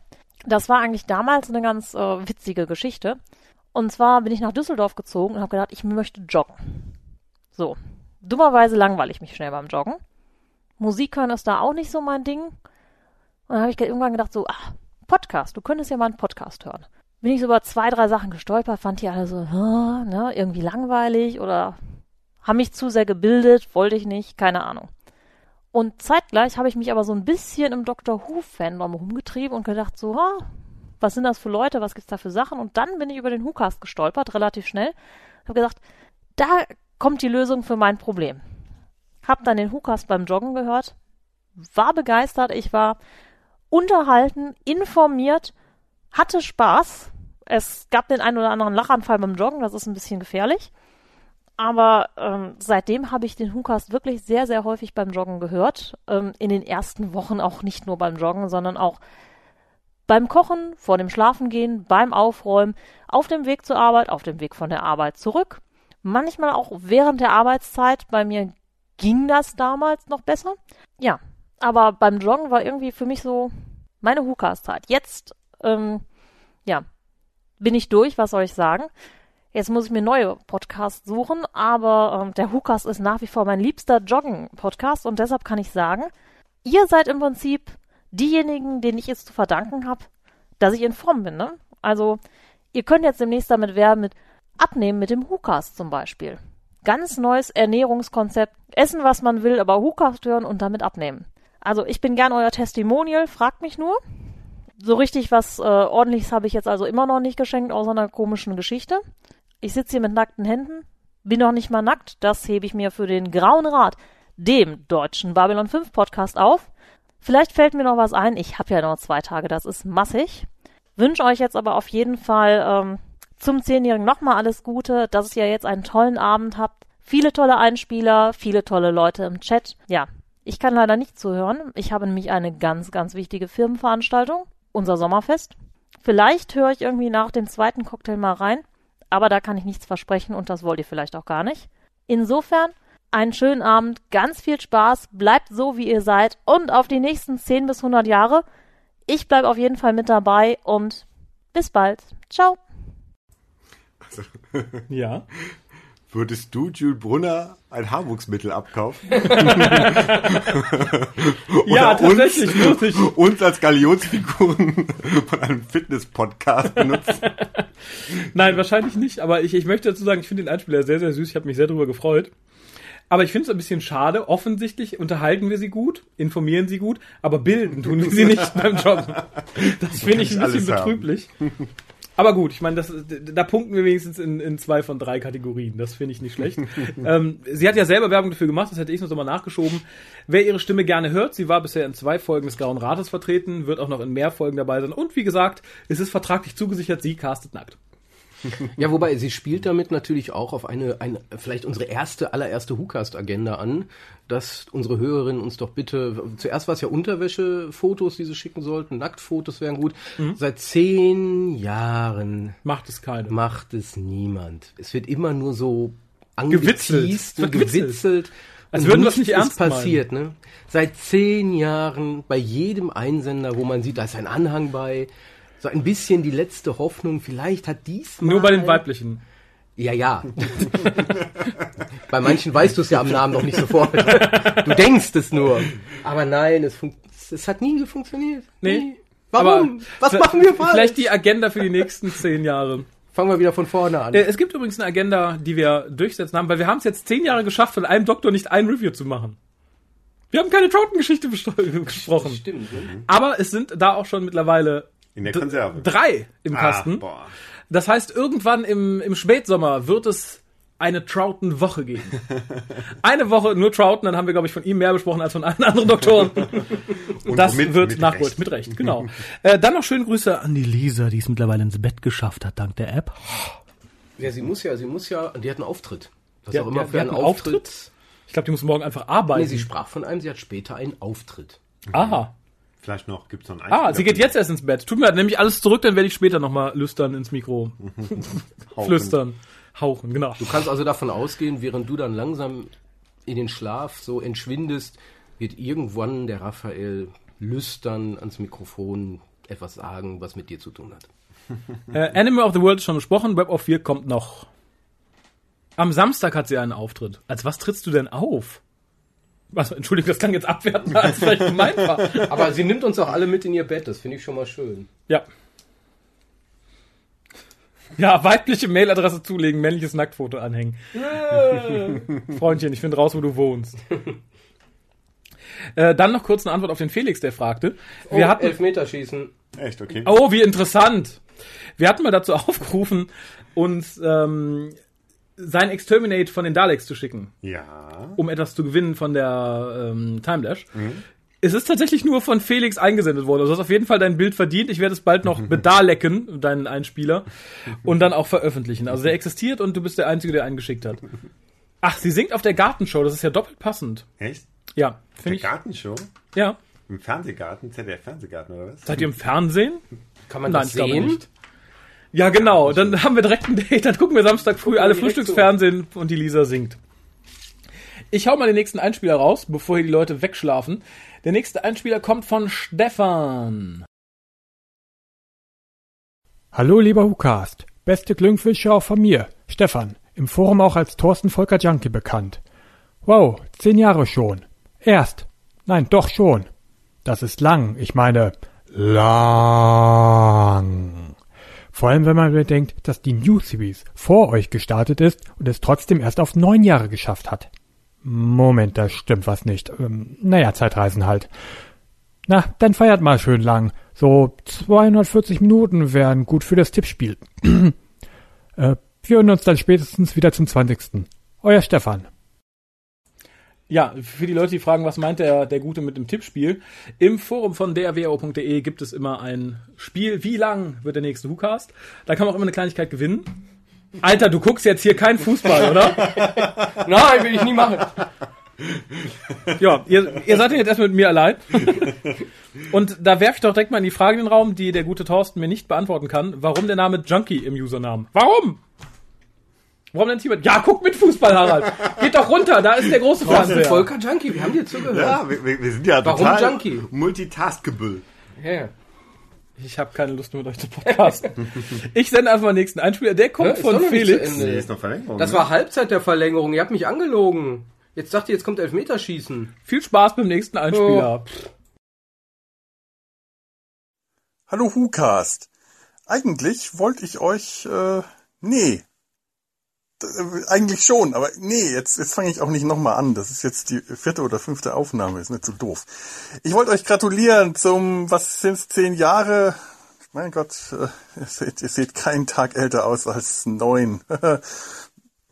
Das war eigentlich damals eine ganz äh, witzige Geschichte. Und zwar bin ich nach Düsseldorf gezogen und habe gedacht, ich möchte joggen. So. Dummerweise langweile ich mich schnell beim Joggen. Musik hören ist da auch nicht so mein Ding. Und dann habe ich irgendwann gedacht, so, ach, Podcast, du könntest ja mal einen Podcast hören. Bin ich so über zwei, drei Sachen gestolpert, fand die alle so, ne, irgendwie langweilig oder haben mich zu sehr gebildet, wollte ich nicht, keine Ahnung. Und zeitgleich habe ich mich aber so ein bisschen im Dr. Who-Fandom rumgetrieben und gedacht, so, ha, was sind das für Leute, was gibt's da für Sachen? Und dann bin ich über den Who-Cast gestolpert, relativ schnell. Habe gesagt, da kommt die Lösung für mein Problem. Hab dann den Who-Cast beim Joggen gehört, war begeistert, ich war unterhalten, informiert, hatte Spaß. Es gab den einen oder anderen Lachanfall beim Joggen, das ist ein bisschen gefährlich. Aber ähm, seitdem habe ich den Hucast wirklich sehr, sehr häufig beim Joggen gehört. Ähm, in den ersten Wochen auch nicht nur beim Joggen, sondern auch beim Kochen, vor dem Schlafengehen, beim Aufräumen, auf dem Weg zur Arbeit, auf dem Weg von der Arbeit zurück. Manchmal auch während der Arbeitszeit. Bei mir ging das damals noch besser. Ja, aber beim Joggen war irgendwie für mich so meine Hucast-Zeit. Jetzt, ähm, ja, bin ich durch, was soll ich sagen? Jetzt muss ich mir neue Podcasts suchen, aber ähm, der Hukas ist nach wie vor mein liebster Joggen-Podcast und deshalb kann ich sagen, ihr seid im Prinzip diejenigen, denen ich es zu verdanken habe, dass ich in Form bin. Ne? Also ihr könnt jetzt demnächst damit werben mit Abnehmen mit dem Hukas zum Beispiel. Ganz neues Ernährungskonzept. Essen, was man will, aber Hukas hören und damit abnehmen. Also ich bin gern euer Testimonial, fragt mich nur. So richtig was äh, ordentliches habe ich jetzt also immer noch nicht geschenkt, außer einer komischen Geschichte. Ich sitze hier mit nackten Händen, bin noch nicht mal nackt, das hebe ich mir für den Grauen Rat, dem deutschen Babylon 5 Podcast auf. Vielleicht fällt mir noch was ein, ich habe ja noch zwei Tage, das ist massig. Wünsche euch jetzt aber auf jeden Fall ähm, zum Zehnjährigen nochmal alles Gute, dass ihr jetzt einen tollen Abend habt. Viele tolle Einspieler, viele tolle Leute im Chat. Ja, ich kann leider nicht zuhören. Ich habe nämlich eine ganz, ganz wichtige Firmenveranstaltung, unser Sommerfest. Vielleicht höre ich irgendwie nach dem zweiten Cocktail mal rein aber da kann ich nichts versprechen und das wollt ihr vielleicht auch gar nicht. Insofern, einen schönen Abend, ganz viel Spaß, bleibt so, wie ihr seid und auf die nächsten 10 bis 100 Jahre. Ich bleibe auf jeden Fall mit dabei und bis bald. Ciao. Also, Ja. würdest du Jules Brunner ein Haarwuchsmittel abkaufen? Ja, tatsächlich, uns, muss ich. uns als Galionsfiguren von einem Fitness-Podcast benutzen. Nein, wahrscheinlich nicht, aber ich, ich möchte dazu sagen, ich finde den Einspieler sehr, sehr süß. Ich habe mich sehr darüber gefreut. Aber ich finde es ein bisschen schade. Offensichtlich unterhalten wir sie gut, informieren sie gut, aber bilden tun wir sie nicht beim Joggen. Das finde ich ein bisschen haben. Aber gut, ich meine, das, da punkten wir wenigstens in, in zwei von drei Kategorien. Das finde ich nicht schlecht. ähm, sie hat ja selber Werbung dafür gemacht, das hätte ich noch mal nachgeschoben. Wer ihre Stimme gerne hört, sie war bisher in zwei Folgen des Grauen Rates vertreten, wird auch noch in mehr Folgen dabei sein. Und wie gesagt, es ist vertraglich zugesichert, sie castet nackt. Ja, wobei sie spielt damit natürlich auch auf eine, eine vielleicht unsere erste, allererste WhoCast-Agenda an, dass unsere Hörerinnen uns doch bitte, zuerst war es ja Unterwäsche-Fotos, die sie schicken sollten, Nacktfotos wären gut. Seit zehn Jahren Macht es keine. macht es niemand. Es wird immer nur so Gewitzelt. angeteased und Gewitzelt. gewitzelt. Als würden wir es nicht ernst ist passiert, ne? Seit zehn Jahren bei jedem Einsender, wo man sieht, da ist ein Anhang bei, so ein bisschen die letzte Hoffnung, vielleicht hat diesmal... Nur bei den weiblichen. Ja, ja. Bei manchen weißt du es ja am Namen noch nicht sofort. Du denkst es nur. Aber nein, es, es hat nie funktioniert. Nee. Nie. Warum? Was vi- machen wir falsch? Vielleicht die Agenda für die nächsten zehn Jahre. Fangen wir wieder von vorne an. Äh, Es gibt übrigens eine Agenda, die wir durchsetzen haben, weil wir haben es jetzt zehn Jahre geschafft, von einem Doktor nicht ein Review zu machen. Wir haben keine Troughton-Geschichte bestro- gesprochen. Stimmt. Ne? Aber es sind da auch schon mittlerweile In der Konserve. drei im Ah, Kasten. boah. Das heißt, irgendwann im, im Spätsommer wird es eine Troughton-Woche geben. Eine Woche nur Troughton, dann haben wir, glaube ich, von ihm mehr besprochen als von allen anderen Doktoren. Und das womit? wird Mit nachgeholt, Recht. mit Recht, genau. äh, dann noch schöne Grüße an die Lisa, die es mittlerweile ins Bett geschafft hat, dank der App. Ja, sie muss ja, sie muss ja, die hat einen Auftritt. Was Die auch immer die für einen Auftritt. Auftritt? Ich glaube, die muss morgen einfach arbeiten. Nee, sie sprach von einem, sie hat später einen Auftritt. Aha. Vielleicht noch, gibt's noch einen Ah, sie geht jetzt erst ins Bett. Tut mir leid, nämlich alles zurück, dann werde ich später nochmal lüstern ins Mikro. Flüstern. Hauchen, genau. Du kannst also davon ausgehen, während du dann langsam in den Schlaf so entschwindest, wird irgendwann der Raphael lüstern ans Mikrofon etwas sagen, was mit dir zu tun hat. Äh, Animal of the World ist schon besprochen, Web of 4 kommt noch. Am Samstag hat sie einen Auftritt. Als was trittst du denn auf? Was, Entschuldigung, das klang jetzt abwertender, als vielleicht gemeint war. Aber sie nimmt uns auch alle mit in ihr Bett, das finde ich schon mal schön. Ja. Ja, weibliche Mailadresse zulegen, männliches Nacktfoto anhängen. Freundchen, ich finde raus, wo du wohnst. Äh, dann noch kurz eine Antwort auf den Felix, der fragte. Wir oh, hatten, Elfmeterschießen. Echt, okay. oh, wie interessant. Wir hatten mal dazu aufgerufen, uns ähm, sein Exterminate von den Daleks zu schicken, Ja. um etwas zu gewinnen von der ähm, Time Dash. Es ist tatsächlich nur von Felix eingesendet worden. Also du hast auf jeden Fall dein Bild verdient. Ich werde es bald noch bedalecken, deinen Einspieler, und dann auch veröffentlichen. Also der existiert und du bist der Einzige, der einen geschickt hat. Ach, sie singt auf der Gartenshow. Das ist ja doppelt passend. Echt? Ja, Der finde ich. Gartenshow? Ja. Im Fernsehgarten? ZDF-Fernsehgarten oder was? Seid ihr im Fernsehen? Kann man Nein, das ich glaube sehen? nicht. Ja, genau. Dann haben wir direkt ein Date. Dann gucken wir Samstag früh alle Frühstücksfernsehen und die Lisa singt. Ich hau mal den nächsten Einspieler raus, bevor hier die Leute wegschlafen. Der nächste Einspieler kommt von Stefan. Hallo lieber Hukast, beste Glückwünsche auch von mir, Stefan, im Forum auch als Thorsten Volker Junkie bekannt. Wow, zehn Jahre schon. Erst. Nein, doch schon. Das ist lang, ich meine lang. Vor allem, wenn man bedenkt, dass die New Series vor euch gestartet ist und es trotzdem erst auf neun Jahre geschafft hat. Moment, da stimmt was nicht. Ähm, naja, Zeitreisen halt. Na, dann feiert mal schön lang. So 240 Minuten wären gut für das Tippspiel. äh, wir hören uns dann spätestens wieder zum 20. Euer Stefan. Ja, für die Leute, die fragen, was meint der, der Gute mit dem Tippspiel? Im Forum von drwo.de gibt es immer ein Spiel. Wie lang wird der nächste WhoCast? Da kann man auch immer eine Kleinigkeit gewinnen. Alter, du guckst jetzt hier kein Fußball, oder? Nein, will ich nie machen. Ja, ihr, ihr seid jetzt erstmal mit mir allein. Und da werfe ich doch direkt mal in die Frage in den Raum, die der gute Thorsten mir nicht beantworten kann. Warum der Name Junkie im Usernamen? Warum? Warum denn Tibet? Ja, guck mit Fußball, Harald. Geht doch runter, da ist der große Fernseher. Volker Junkie, wir haben dir zugehört. Ja, wir, wir sind ja Warum total Junkie? multitaskable. Ja. Ich habe keine Lust mehr, mit euch zu podcasten. Ich sende einfach mal den nächsten Einspieler. Der kommt Hä, ist von nicht Felix. Nee, ist noch Verlängerung. Das ne? war Halbzeit der Verlängerung. Ihr habt mich angelogen. Jetzt sagt ihr, jetzt kommt Elfmeterschießen. Viel Spaß beim nächsten Einspieler. Hallo Hukast. Eigentlich wollte ich euch, äh, nee. Äh, eigentlich schon, aber nee, jetzt, jetzt fange ich auch nicht nochmal an. Das ist jetzt die vierte oder fünfte Aufnahme, ist nicht so doof. Ich wollte euch gratulieren zum, was sind's, zehn Jahre? Mein Gott, äh, ihr, seht, ihr seht keinen Tag älter aus als neun.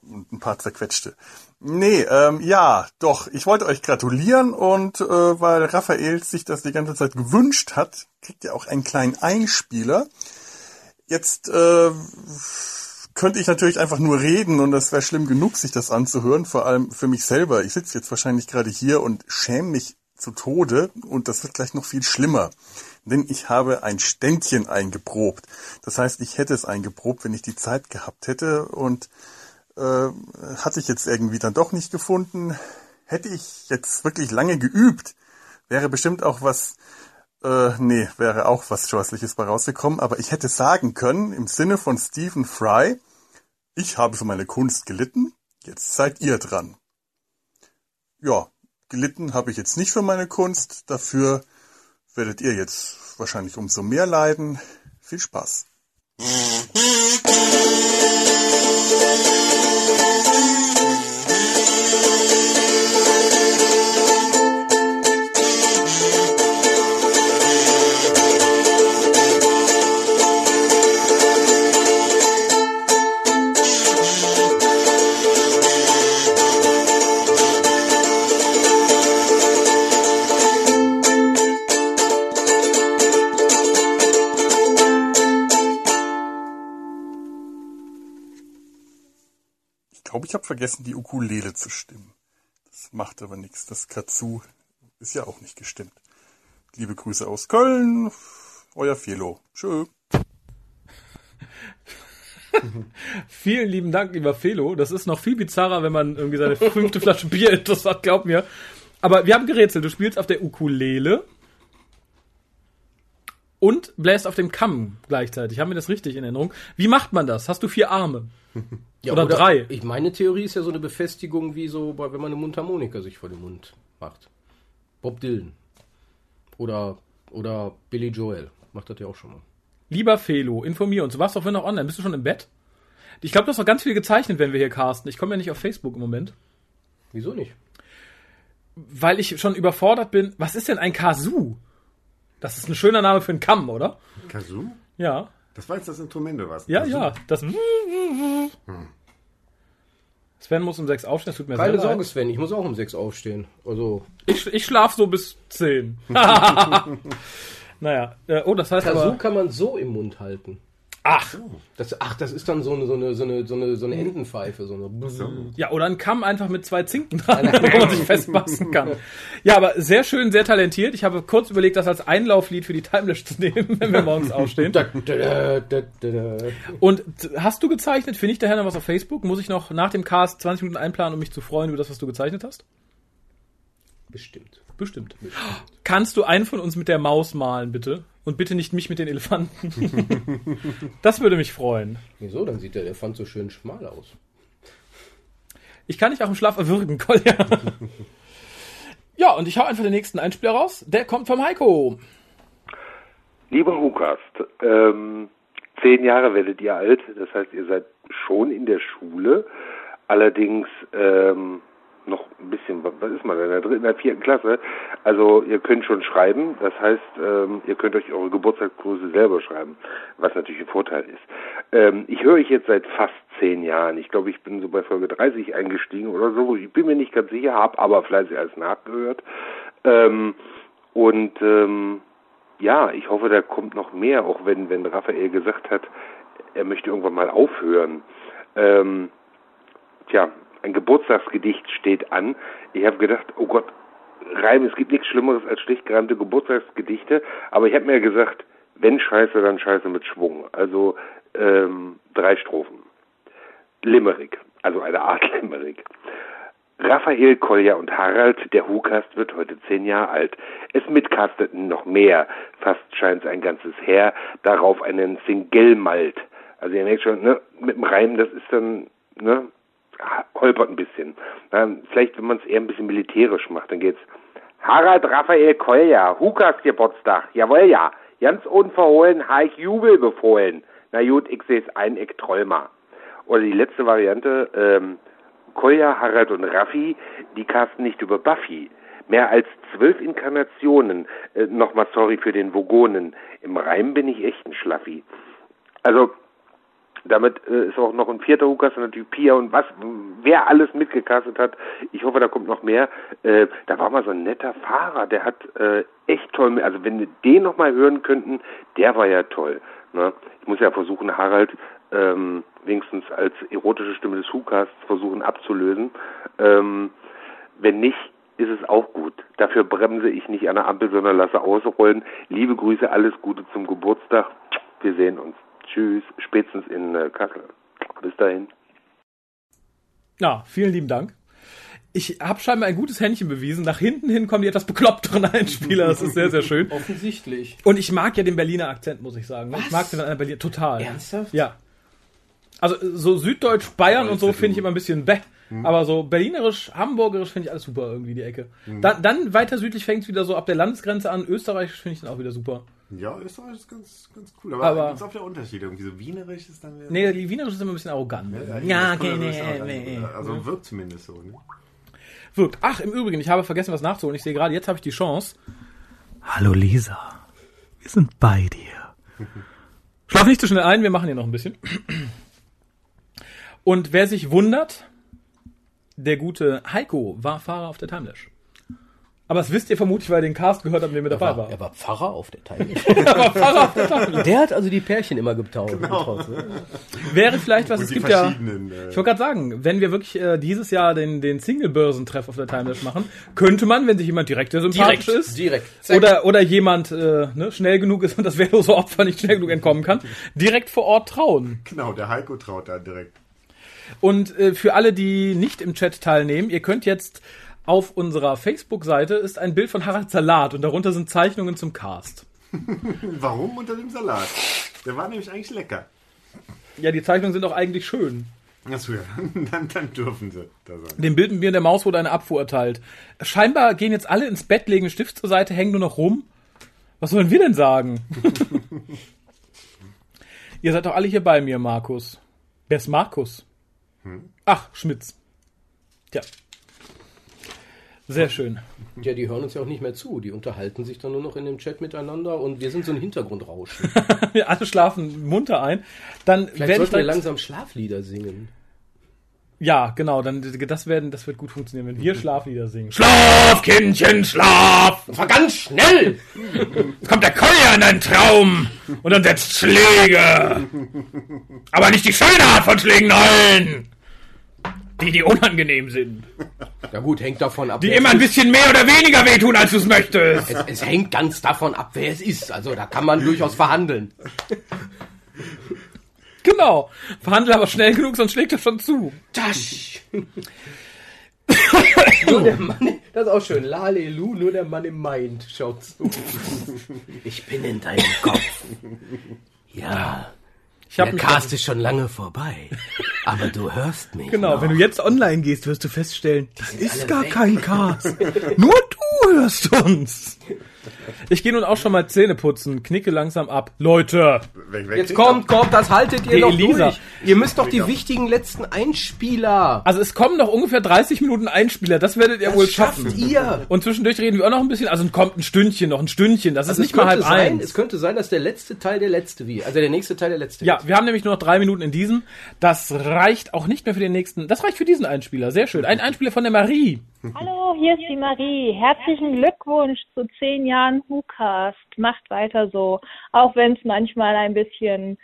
Und ein paar zerquetschte. Nee, ähm, ja, doch, ich wollte euch gratulieren und äh, weil Raphael sich das die ganze Zeit gewünscht hat, kriegt ihr auch einen kleinen Einspieler. Jetzt äh, könnte ich natürlich einfach nur reden und das wäre schlimm genug, sich das anzuhören, vor allem für mich selber. Ich sitze jetzt wahrscheinlich gerade hier und schäme mich zu Tode und das wird gleich noch viel schlimmer. Denn ich habe ein Ständchen eingeprobt. Das heißt, ich hätte es eingeprobt, wenn ich die Zeit gehabt hätte und äh, hatte ich jetzt irgendwie dann doch nicht gefunden. Hätte ich jetzt wirklich lange geübt, wäre bestimmt auch was, äh, nee, wäre auch was Scheußliches bei rausgekommen, aber ich hätte sagen können, im Sinne von Stephen Fry, ich habe für meine Kunst gelitten, jetzt seid ihr dran. Ja, gelitten habe ich jetzt nicht für meine Kunst, dafür werdet ihr jetzt wahrscheinlich umso mehr leiden. Viel Spaß. Habe vergessen, die Ukulele zu stimmen. Das macht aber nichts. Das Katsu ist ja auch nicht gestimmt. Liebe Grüße aus Köln. Euer Felo. Tschö. Vielen lieben Dank, lieber Felo. Das ist noch viel bizarrer, wenn man irgendwie seine fünfte Flasche Bier das hat, glaub mir. Aber wir haben gerätselt. Du spielst auf der Ukulele. Und bläst auf dem Kamm gleichzeitig. Haben wir das richtig in Erinnerung? Wie macht man das? Hast du vier Arme? Ja, Oder drei. Ich meine Theorie ist ja so eine Befestigung wie so, wenn man eine Mundharmonika sich vor den Mund macht. Bob Dylan. Oder, oder Billy Joel. Macht das ja auch schon mal. Lieber Felo, informier uns. Du warst doch wenn noch online. Bist du schon im Bett? Ich glaube, du hast noch ganz viel gezeichnet, wenn wir hier casten. Ich komme ja nicht auf Facebook im Moment. Wieso nicht? Weil ich schon überfordert bin. Was ist denn ein Kazoo? Das ist ein schöner Name für einen Kamm, oder? Kazoo? Ja. Das war jetzt das Instrument, oder was? Ja, Kazoo? ja. Das. Sven muss um sechs aufstehen, das tut mir Keine sehr Sorge, leid. Sven, ich muss auch um sechs aufstehen. Also, Ich, ich schlaf so bis zehn. naja. Äh, oh, das heißt Kazoo aber. kann man so im Mund halten. Ach. Das, ach, das ist dann so eine, so eine, so eine, so eine, so eine Entenpfeife. So eine Ja, oder ein Kamm einfach mit zwei Zinken dran, wo man sich festpassen kann. Ja, aber sehr schön, sehr talentiert. Ich habe kurz überlegt, das als Einlauflied für die Timelash zu nehmen, wenn wir morgens aufstehen. Und hast du gezeichnet? Finde ich daher noch was auf Facebook? Muss ich noch nach dem Cast 20 Minuten einplanen, um mich zu freuen über das, was du gezeichnet hast? Bestimmt. Bestimmt. Kannst du einen von uns mit der Maus malen, bitte? Und bitte nicht mich mit den Elefanten. das würde mich freuen. Wieso? Dann sieht der Elefant so schön schmal aus. Ich kann dich auch im Schlaf erwürgen, Kolja. ja, und ich hau einfach den nächsten Einspieler raus. Der kommt vom Heiko. Lieber Hukast, ähm, zehn Jahre werdet ihr alt, das heißt, ihr seid schon in der Schule, allerdings ähm, noch ein bisschen, was ist man, in der dritten, in der vierten Klasse. Also ihr könnt schon schreiben, das heißt, ähm, ihr könnt euch eure Geburtstagsgrüße selber schreiben, was natürlich ein Vorteil ist. Ähm, ich höre euch jetzt seit fast zehn Jahren. Ich glaube, ich bin so bei Folge 30 eingestiegen oder so. Ich bin mir nicht ganz sicher, habe aber fleißig alles nachgehört. Ähm, und ähm, ja, ich hoffe, da kommt noch mehr, auch wenn, wenn Raphael gesagt hat, er möchte irgendwann mal aufhören. Ähm, tja, ein Geburtstagsgedicht steht an. Ich habe gedacht, oh Gott, Reim, es gibt nichts Schlimmeres als schlicht gerannte Geburtstagsgedichte, aber ich habe mir gesagt, wenn Scheiße, dann Scheiße mit Schwung. Also ähm, drei Strophen. Limerick, also eine Art Limerick. Raphael, Kolja und Harald, der Hukast wird heute zehn Jahre alt. Es mitcasteten noch mehr, fast scheint's ein ganzes Heer, darauf einen Single-Malt. Also ihr merkt schon, ne, mit dem Reim, das ist dann, ne, holpert ein bisschen. Vielleicht, wenn man es eher ein bisschen militärisch macht, dann geht's. Harald Raphael Kolja, Hukast Geburtstag, jawohl ja. Ganz unverhohlen, ha ich Jubel befohlen. Na gut, ich seh's ein, ich troll. Oder die letzte Variante, ähm, Kolja, Harald und Raffi, die casten nicht über Buffy. Mehr als zwölf Inkarnationen. Äh, Nochmal sorry für den Vogonen. Im Reim bin ich echt ein Schlaffi. Also, damit äh, ist auch noch ein vierter Hukas und natürlich Pia und was, wer alles mitgecastet hat. Ich hoffe, da kommt noch mehr. Äh, da war mal so ein netter Fahrer, der hat äh, echt toll, also wenn wir den noch mal hören könnten, der war ja toll. Ne? Ich muss ja versuchen, Harald ähm, wenigstens als erotische Stimme des Hukas versuchen abzulösen. Ähm, wenn nicht, ist es auch gut. Dafür bremse ich nicht an der Ampel, sondern lasse ausrollen. Liebe Grüße, alles Gute zum Geburtstag. Wir sehen uns. Tschüss, spätestens in äh, Kassel. Bis dahin. Ja, vielen lieben Dank. Ich habe scheinbar ein gutes Händchen bewiesen. Nach hinten hin kommen die etwas bekloppteren Einspieler. Das ist sehr, sehr schön. Offensichtlich. Und ich mag ja den Berliner Akzent, muss ich sagen. Ich mag den an der Berlin total. Ernsthaft? Ja. Also so Süddeutsch, Bayern und so finde ich immer ein bisschen bäh. Hm. Aber so Berlinerisch, Hamburgerisch finde ich alles super irgendwie, die Ecke. Dann, dann weiter südlich fängt es wieder so ab der Landesgrenze an. Österreichisch finde ich dann auch wieder super. Ja, Österreich ist ganz, ganz cool. Aber, Aber- aber gibt's auch der Unterschied. Irgendwie so Wienerisch ist dann wieder. Nee, die Wienerisch ist immer ein bisschen arrogant. Ja, Ja, okay, nee, nee. Also wirkt zumindest so. Ne? Wirkt. Ach, im Übrigen, ich habe vergessen, was nachzuholen. Ich sehe gerade, jetzt habe ich die Chance. Hallo Lisa, wir sind bei dir. Schlaf nicht zu schnell ein, wir machen hier noch ein bisschen. Und wer sich wundert, der gute Heiko war Fahrer auf der Timelash. Aber das wisst ihr vermutlich, weil ihr den Cast gehört habt, der mit dabei war, war. er war Pfarrer auf der Teil. Er war Pfarrer auf der Timelash. Der hat also die Pärchen immer getauft. getauscht, ne? Wäre vielleicht was, Und es gibt ja. äh, Ich wollte gerade sagen, wenn wir wirklich äh, dieses Jahr den, den Single-Börsentreff auf der Timelash machen, könnte man, wenn sich jemand direkt der sympathisch Direkt, ist, direkt. Zack. oder, oder jemand äh, ne, schnell genug ist und das wehrlose Opfer nicht schnell genug entkommen kann, direkt vor Ort trauen. Genau, der Heiko traut da direkt. Und äh, für alle, die nicht im Chat teilnehmen, ihr könnt jetzt auf unserer Facebook-Seite ist ein Bild von Harald Salat und darunter sind Zeichnungen zum Cast. Warum unter dem Salat? Der war nämlich eigentlich lecker. Ja, die Zeichnungen sind auch eigentlich schön. Achso, ja, dann, dann dürfen sie da sein. Dem Bild mit mir und der Maus wurde eine Abfuhr erteilt. Scheinbar gehen jetzt alle ins Bett, legen den Stift zur Seite, hängen nur noch rum. Was sollen wir denn sagen? Ihr seid doch alle hier bei mir, Markus. Wer ist Markus? Ach, Schmitz. Tja. Sehr schön. Ja, die hören uns ja auch nicht mehr zu. Die unterhalten sich dann nur noch in dem Chat miteinander und wir sind so ein Hintergrundrauschen. Wir alle schlafen munter ein. Dann Vielleicht werde ich sollten wir langsam Schlaflieder singen. Ja, genau, dann das werden, das wird gut funktionieren, wenn wir Schlaflieder singen. Schlaf, Kindchen, schlaf! Das war ganz schnell! Jetzt kommt der Kolja in deinen Traum und dann setzt Schläge. Aber nicht die schöne Art von Schlägen, nein! Die, die unangenehm sind. Ja gut, hängt davon ab. Die immer ein bisschen mehr oder weniger wehtun, als du es möchtest. Es, es hängt ganz davon ab, wer es ist. Also da kann man durchaus verhandeln. Genau. Verhandle aber schnell genug, sonst schlägt er schon zu. Tasch! nur der Mann, das ist auch schön. Lalelu, nur der Mann im Mind schaut zu. Ich bin in deinem Kopf. Ja. Ich hab der Cast ist schon lange vorbei. Aber du hörst mich. Genau, noch. wenn du jetzt online gehst, wirst du feststellen, das ist gar weg. kein Cast. Nur du hörst uns. Ich gehe nun auch schon mal Zähne putzen, knicke langsam ab. Leute, Weg, weg, Jetzt kommt, kommt, das haltet ihr noch Elisa. durch. Ihr müsst doch die wichtigen letzten Einspieler. also es kommen noch ungefähr 30 Minuten Einspieler, das werdet ihr Das wohl schafft schaffen. ihr. Und zwischendurch reden wir auch noch ein bisschen, also kommt ein Stündchen, noch ein Stündchen, das Also ist nicht mal halb sein, eins. es könnte sein, dass der letzte Teil der letzte wie. Also der nächste Teil der letzte Ja, wird. wir haben nämlich nur noch drei Minuten in diesem. Das reicht auch nicht mehr für den nächsten. Das reicht für diesen Einspieler. Sehr schön. Ein Einspieler von der Marie. Hallo, hier ist die Marie. Herzlichen Glückwunsch zu zehn Jahren WhoCast. Macht weiter so, auch wenn es manchmal ein bisschen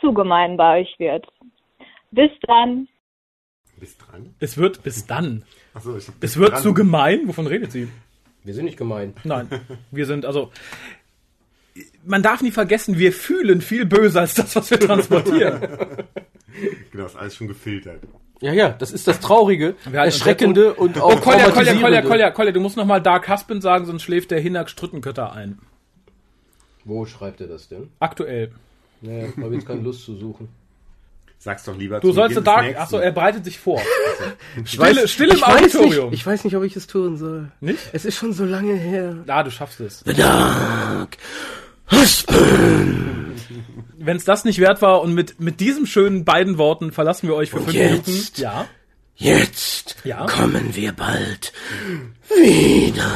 zu gemein bei euch wird. Bis dann. Bis dran. Es wird bis dann. Achso, ich Es wird zu gemein. Wovon redet sie? Wir sind nicht gemein. Nein, wir sind also. Man darf nie vergessen, wir fühlen viel böser als das, was wir transportieren. Genau, ist alles schon gefiltert. Ja, ja, das ist das Traurige, Erschreckende und auch Oh, Kolja, Kolja, Kolja. Kolja, Kolja, du musst noch mal Dark Husband sagen, sonst schläft der Hinak Strüttenkötter ein. Wo schreibt er das denn? Aktuell. Naja, habe jetzt keine Lust zu suchen. Sag's doch lieber Du zu sollst Beginn Dark. Achso, er breitet sich vor. Ich Stille, Stille im ich weiß Auditorium. Nicht, ich weiß nicht, ob ich es tun soll. Nicht? Es ist schon so lange her. Ah, du schaffst es. Dark Husband. Wenn es das nicht wert war und mit, mit diesen schönen beiden Worten verlassen wir euch für Und fünf jetzt? Minuten. Ja. Jetzt Ja. kommen wir bald wieder.